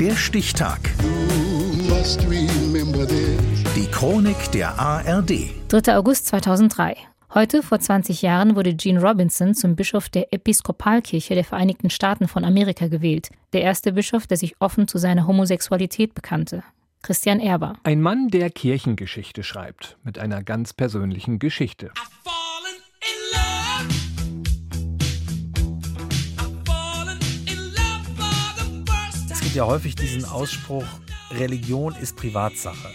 Der Stichtag. Die Chronik der ARD. 3. August 2003. Heute, vor 20 Jahren, wurde Gene Robinson zum Bischof der Episkopalkirche der Vereinigten Staaten von Amerika gewählt. Der erste Bischof, der sich offen zu seiner Homosexualität bekannte. Christian Erber. Ein Mann, der Kirchengeschichte schreibt, mit einer ganz persönlichen Geschichte. gibt ja häufig diesen Ausspruch, Religion ist Privatsache.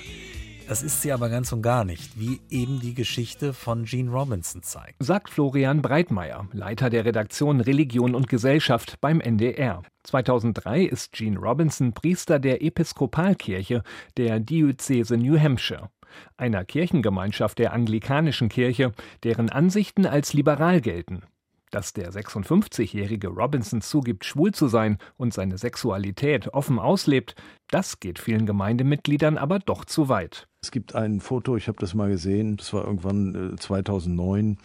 Das ist sie aber ganz und gar nicht, wie eben die Geschichte von Gene Robinson zeigt. Sagt Florian Breitmeier, Leiter der Redaktion Religion und Gesellschaft beim NDR. 2003 ist Gene Robinson Priester der Episkopalkirche der Diözese New Hampshire, einer Kirchengemeinschaft der anglikanischen Kirche, deren Ansichten als liberal gelten. Dass der 56-jährige Robinson zugibt, schwul zu sein und seine Sexualität offen auslebt, das geht vielen Gemeindemitgliedern aber doch zu weit. Es gibt ein Foto, ich habe das mal gesehen, das war irgendwann 2009. Äh,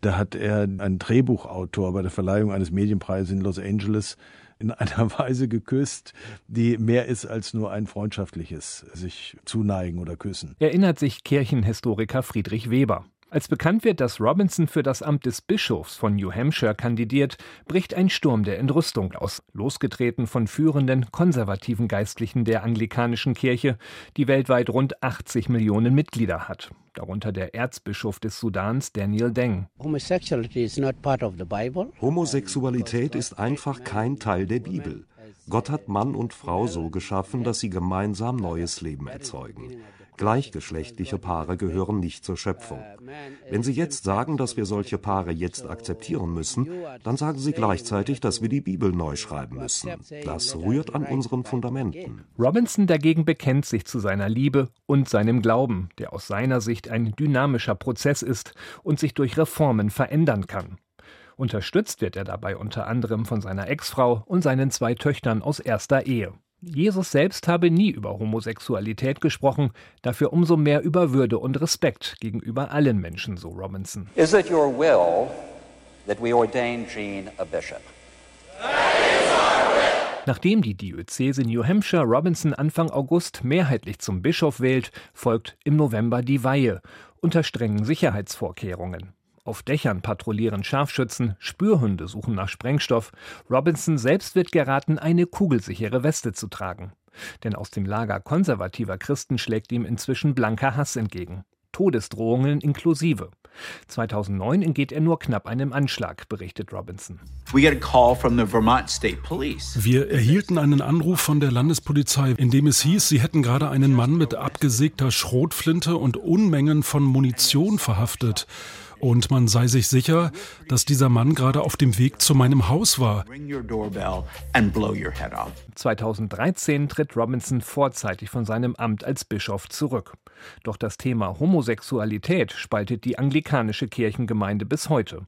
da hat er einen Drehbuchautor bei der Verleihung eines Medienpreises in Los Angeles in einer Weise geküsst, die mehr ist als nur ein freundschaftliches sich zuneigen oder küssen. Erinnert sich Kirchenhistoriker Friedrich Weber. Als bekannt wird, dass Robinson für das Amt des Bischofs von New Hampshire kandidiert, bricht ein Sturm der Entrüstung aus, losgetreten von führenden konservativen Geistlichen der anglikanischen Kirche, die weltweit rund 80 Millionen Mitglieder hat, darunter der Erzbischof des Sudans Daniel Deng. Homosexualität ist einfach kein Teil der Bibel. Gott hat Mann und Frau so geschaffen, dass sie gemeinsam neues Leben erzeugen. Gleichgeschlechtliche Paare gehören nicht zur Schöpfung. Wenn Sie jetzt sagen, dass wir solche Paare jetzt akzeptieren müssen, dann sagen Sie gleichzeitig, dass wir die Bibel neu schreiben müssen. Das rührt an unseren Fundamenten. Robinson dagegen bekennt sich zu seiner Liebe und seinem Glauben, der aus seiner Sicht ein dynamischer Prozess ist und sich durch Reformen verändern kann. Unterstützt wird er dabei unter anderem von seiner Ex-Frau und seinen zwei Töchtern aus erster Ehe. Jesus selbst habe nie über Homosexualität gesprochen, dafür umso mehr über Würde und Respekt gegenüber allen Menschen, so Robinson. Is it your will that we ordain Gene a bishop? Nachdem die Diözese New Hampshire Robinson Anfang August mehrheitlich zum Bischof wählt, folgt im November die Weihe unter strengen Sicherheitsvorkehrungen. Auf Dächern patrouillieren Scharfschützen, Spürhunde suchen nach Sprengstoff. Robinson selbst wird geraten, eine kugelsichere Weste zu tragen. Denn aus dem Lager konservativer Christen schlägt ihm inzwischen blanker Hass entgegen. Todesdrohungen inklusive. 2009 entgeht er nur knapp einem Anschlag, berichtet Robinson. Wir erhielten einen Anruf von der Landespolizei, in dem es hieß, sie hätten gerade einen Mann mit abgesägter Schrotflinte und Unmengen von Munition verhaftet und man sei sich sicher, dass dieser Mann gerade auf dem Weg zu meinem Haus war. 2013 tritt Robinson vorzeitig von seinem Amt als Bischof zurück. Doch das Thema Homosexualität spaltet die anglikanische Kirchengemeinde bis heute.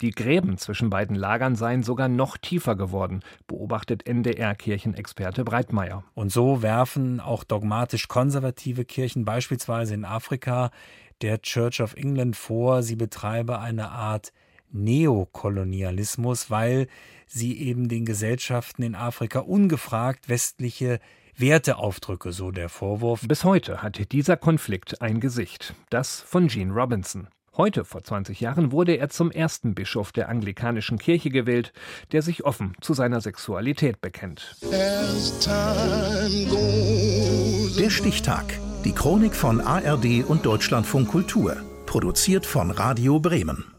Die Gräben zwischen beiden Lagern seien sogar noch tiefer geworden, beobachtet NDR-Kirchenexperte Breitmeier. Und so werfen auch dogmatisch konservative Kirchen beispielsweise in Afrika der Church of England vor, sie betreibe eine Art Neokolonialismus, weil sie eben den Gesellschaften in Afrika ungefragt westliche Werteaufdrücke, so der Vorwurf. Bis heute hat dieser Konflikt ein Gesicht, das von Gene Robinson. Heute, vor 20 Jahren, wurde er zum ersten Bischof der anglikanischen Kirche gewählt, der sich offen zu seiner Sexualität bekennt. Der Stichtag. Die Chronik von ARD und Deutschlandfunk Kultur. Produziert von Radio Bremen.